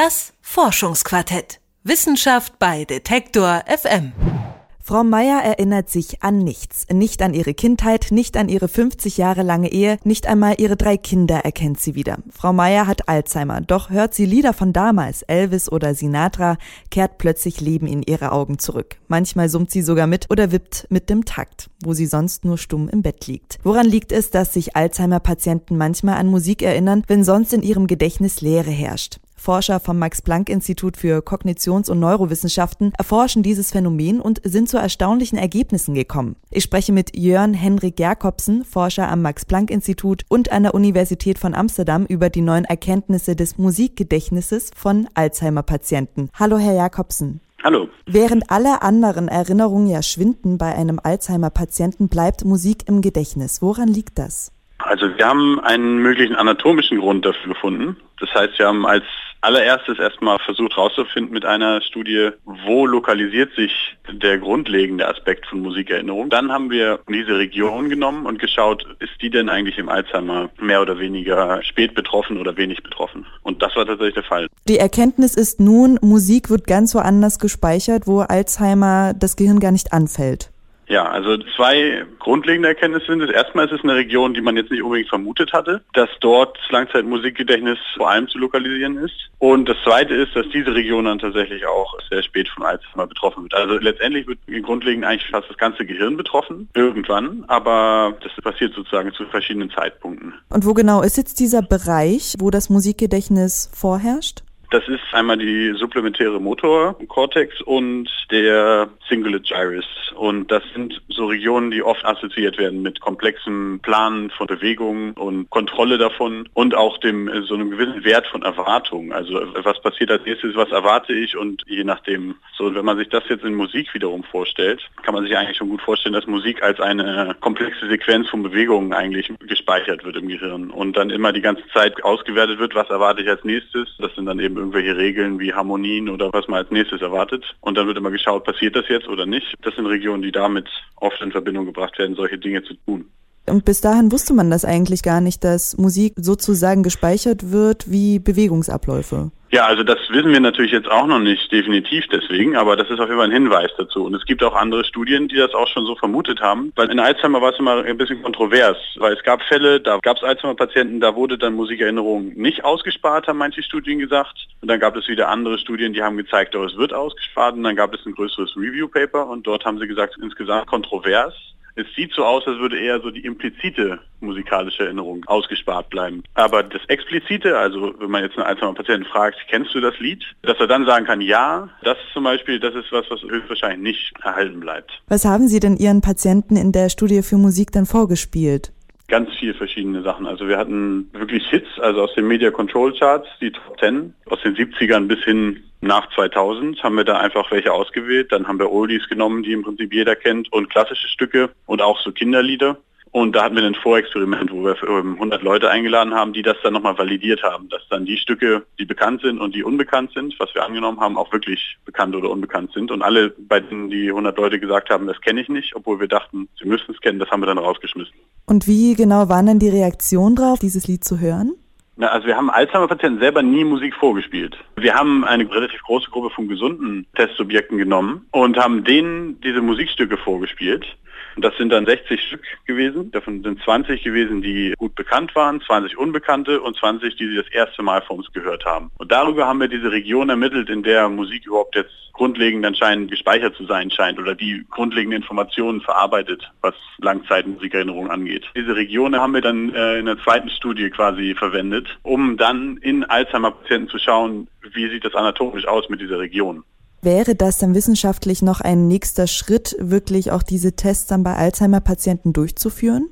Das Forschungsquartett. Wissenschaft bei Detektor FM. Frau Meier erinnert sich an nichts. Nicht an ihre Kindheit, nicht an ihre 50 Jahre lange Ehe, nicht einmal ihre drei Kinder erkennt sie wieder. Frau Meier hat Alzheimer, doch hört sie Lieder von damals, Elvis oder Sinatra, kehrt plötzlich Leben in ihre Augen zurück. Manchmal summt sie sogar mit oder wippt mit dem Takt, wo sie sonst nur stumm im Bett liegt. Woran liegt es, dass sich Alzheimer-Patienten manchmal an Musik erinnern, wenn sonst in ihrem Gedächtnis Leere herrscht? Forscher vom Max-Planck-Institut für Kognitions- und Neurowissenschaften erforschen dieses Phänomen und sind zu erstaunlichen Ergebnissen gekommen. Ich spreche mit Jörn Henrik Jakobsen, Forscher am Max-Planck-Institut und an der Universität von Amsterdam über die neuen Erkenntnisse des Musikgedächtnisses von Alzheimer-Patienten. Hallo, Herr Jakobsen. Hallo. Während alle anderen Erinnerungen ja schwinden bei einem Alzheimer-Patienten, bleibt Musik im Gedächtnis. Woran liegt das? Also wir haben einen möglichen anatomischen Grund dafür gefunden. Das heißt, wir haben als allererstes erstmal versucht herauszufinden mit einer Studie, wo lokalisiert sich der grundlegende Aspekt von Musikerinnerung. Dann haben wir diese Region genommen und geschaut, ist die denn eigentlich im Alzheimer mehr oder weniger spät betroffen oder wenig betroffen. Und das war tatsächlich der Fall. Die Erkenntnis ist nun, Musik wird ganz woanders gespeichert, wo Alzheimer das Gehirn gar nicht anfällt. Ja, also zwei grundlegende Erkenntnisse sind es. Erstmal ist es eine Region, die man jetzt nicht unbedingt vermutet hatte, dass dort das Langzeitmusikgedächtnis vor allem zu lokalisieren ist. Und das zweite ist, dass diese Region dann tatsächlich auch sehr spät von Alzheimer betroffen wird. Also letztendlich wird grundlegend eigentlich fast das ganze Gehirn betroffen, irgendwann, aber das passiert sozusagen zu verschiedenen Zeitpunkten. Und wo genau ist jetzt dieser Bereich, wo das Musikgedächtnis vorherrscht? Das ist einmal die supplementäre Motorkortex und der Cingulate Gyrus. Und das sind so Regionen, die oft assoziiert werden mit komplexem Planen von Bewegungen und Kontrolle davon und auch dem so einem gewissen Wert von Erwartung. Also was passiert als nächstes, was erwarte ich und je nachdem. So, wenn man sich das jetzt in Musik wiederum vorstellt, kann man sich eigentlich schon gut vorstellen, dass Musik als eine komplexe Sequenz von Bewegungen eigentlich gespeichert wird im Gehirn und dann immer die ganze Zeit ausgewertet wird, was erwarte ich als nächstes. Das sind dann eben irgendwelche Regeln wie Harmonien oder was man als nächstes erwartet. Und dann wird immer geschaut, passiert das jetzt oder nicht. Das sind Regionen, die damit oft in Verbindung gebracht werden, solche Dinge zu tun. Und bis dahin wusste man das eigentlich gar nicht, dass Musik sozusagen gespeichert wird wie Bewegungsabläufe. Ja, also das wissen wir natürlich jetzt auch noch nicht definitiv deswegen, aber das ist auf jeden Fall ein Hinweis dazu. Und es gibt auch andere Studien, die das auch schon so vermutet haben, weil in Alzheimer war es immer ein bisschen kontrovers, weil es gab Fälle, da gab es Alzheimer-Patienten, da wurde dann Musikerinnerung nicht ausgespart, haben manche Studien gesagt. Und dann gab es wieder andere Studien, die haben gezeigt, oh, es wird ausgespart. Und dann gab es ein größeres Review-Paper und dort haben sie gesagt, insgesamt kontrovers es sieht so aus, als würde eher so die implizite musikalische Erinnerung ausgespart bleiben. Aber das explizite, also wenn man jetzt einen einzelnen Patienten fragt, kennst du das Lied? Dass er dann sagen kann, ja, das zum Beispiel, das ist was, was höchstwahrscheinlich nicht erhalten bleibt. Was haben Sie denn Ihren Patienten in der Studie für Musik dann vorgespielt? Ganz viel verschiedene Sachen. Also wir hatten wirklich Hits, also aus den Media Control Charts, die Top 10, aus den 70ern bis hin nach 2000 haben wir da einfach welche ausgewählt. Dann haben wir Oldies genommen, die im Prinzip jeder kennt und klassische Stücke und auch so Kinderlieder. Und da hatten wir ein Vorexperiment, wo wir 100 Leute eingeladen haben, die das dann nochmal validiert haben, dass dann die Stücke, die bekannt sind und die unbekannt sind, was wir angenommen haben, auch wirklich bekannt oder unbekannt sind. Und alle, bei denen die 100 Leute gesagt haben, das kenne ich nicht, obwohl wir dachten, sie müssten es kennen, das haben wir dann rausgeschmissen. Und wie genau waren dann die Reaktionen drauf, dieses Lied zu hören? Na, also wir haben Alzheimer-Patienten selber nie Musik vorgespielt. Wir haben eine relativ große Gruppe von gesunden Testsubjekten genommen und haben denen diese Musikstücke vorgespielt. Und das sind dann 60 Stück gewesen. Davon sind 20 gewesen, die gut bekannt waren, 20 Unbekannte und 20, die sie das erste Mal von uns gehört haben. Und darüber haben wir diese Region ermittelt, in der Musik überhaupt jetzt grundlegend anscheinend gespeichert zu sein scheint oder die grundlegenden Informationen verarbeitet, was Langzeitmusikerinnerung angeht. Diese Region haben wir dann äh, in der zweiten Studie quasi verwendet, um dann in Alzheimer-Patienten zu schauen, wie sieht das anatomisch aus mit dieser Region. Wäre das dann wissenschaftlich noch ein nächster Schritt, wirklich auch diese Tests dann bei Alzheimer-Patienten durchzuführen?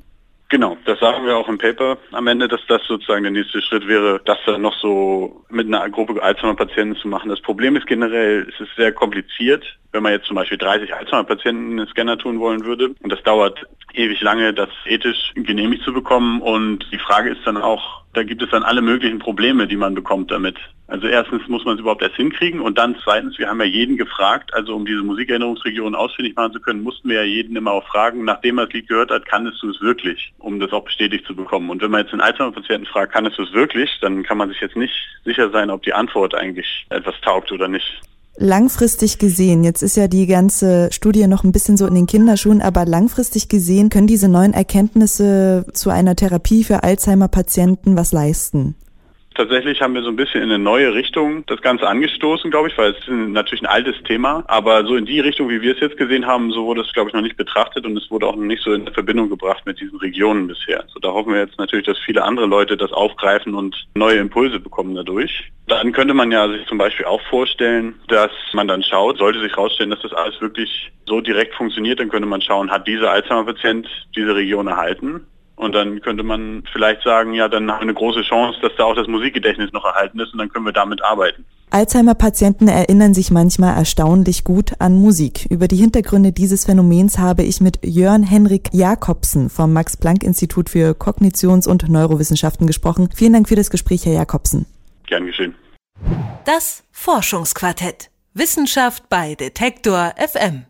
Genau, das sagen wir auch im Paper am Ende, dass das sozusagen der nächste Schritt wäre, das dann noch so mit einer Gruppe Alzheimer-Patienten zu machen. Das Problem ist generell, es ist sehr kompliziert, wenn man jetzt zum Beispiel 30 Alzheimer-Patienten in den Scanner tun wollen würde. Und das dauert ewig lange, das ethisch genehmigt zu bekommen. Und die Frage ist dann auch, Da gibt es dann alle möglichen Probleme, die man bekommt damit. Also erstens muss man es überhaupt erst hinkriegen und dann zweitens, wir haben ja jeden gefragt, also um diese Musikerinnerungsregion ausfindig machen zu können, mussten wir ja jeden immer auch fragen, nachdem er das Lied gehört hat, kannst du es wirklich, um das auch bestätigt zu bekommen. Und wenn man jetzt einen Alzheimer-Patienten fragt, kannst du es wirklich, dann kann man sich jetzt nicht sicher sein, ob die Antwort eigentlich etwas taugt oder nicht. Langfristig gesehen, jetzt ist ja die ganze Studie noch ein bisschen so in den Kinderschuhen, aber langfristig gesehen können diese neuen Erkenntnisse zu einer Therapie für Alzheimer-Patienten was leisten? Tatsächlich haben wir so ein bisschen in eine neue Richtung das Ganze angestoßen, glaube ich, weil es ist natürlich ein altes Thema, aber so in die Richtung, wie wir es jetzt gesehen haben, so wurde es, glaube ich, noch nicht betrachtet und es wurde auch noch nicht so in Verbindung gebracht mit diesen Regionen bisher. So da hoffen wir jetzt natürlich, dass viele andere Leute das aufgreifen und neue Impulse bekommen dadurch. Dann könnte man ja sich zum Beispiel auch vorstellen, dass man dann schaut, sollte sich herausstellen, dass das alles wirklich so direkt funktioniert, dann könnte man schauen, hat dieser Alzheimer-Patient diese Region erhalten? Und dann könnte man vielleicht sagen, ja, dann haben wir eine große Chance, dass da auch das Musikgedächtnis noch erhalten ist und dann können wir damit arbeiten. Alzheimer-Patienten erinnern sich manchmal erstaunlich gut an Musik. Über die Hintergründe dieses Phänomens habe ich mit Jörn Henrik Jakobsen vom Max-Planck-Institut für Kognitions- und Neurowissenschaften gesprochen. Vielen Dank für das Gespräch, Herr Jakobsen. Gern geschehen. Das Forschungsquartett. Wissenschaft bei Detektor FM.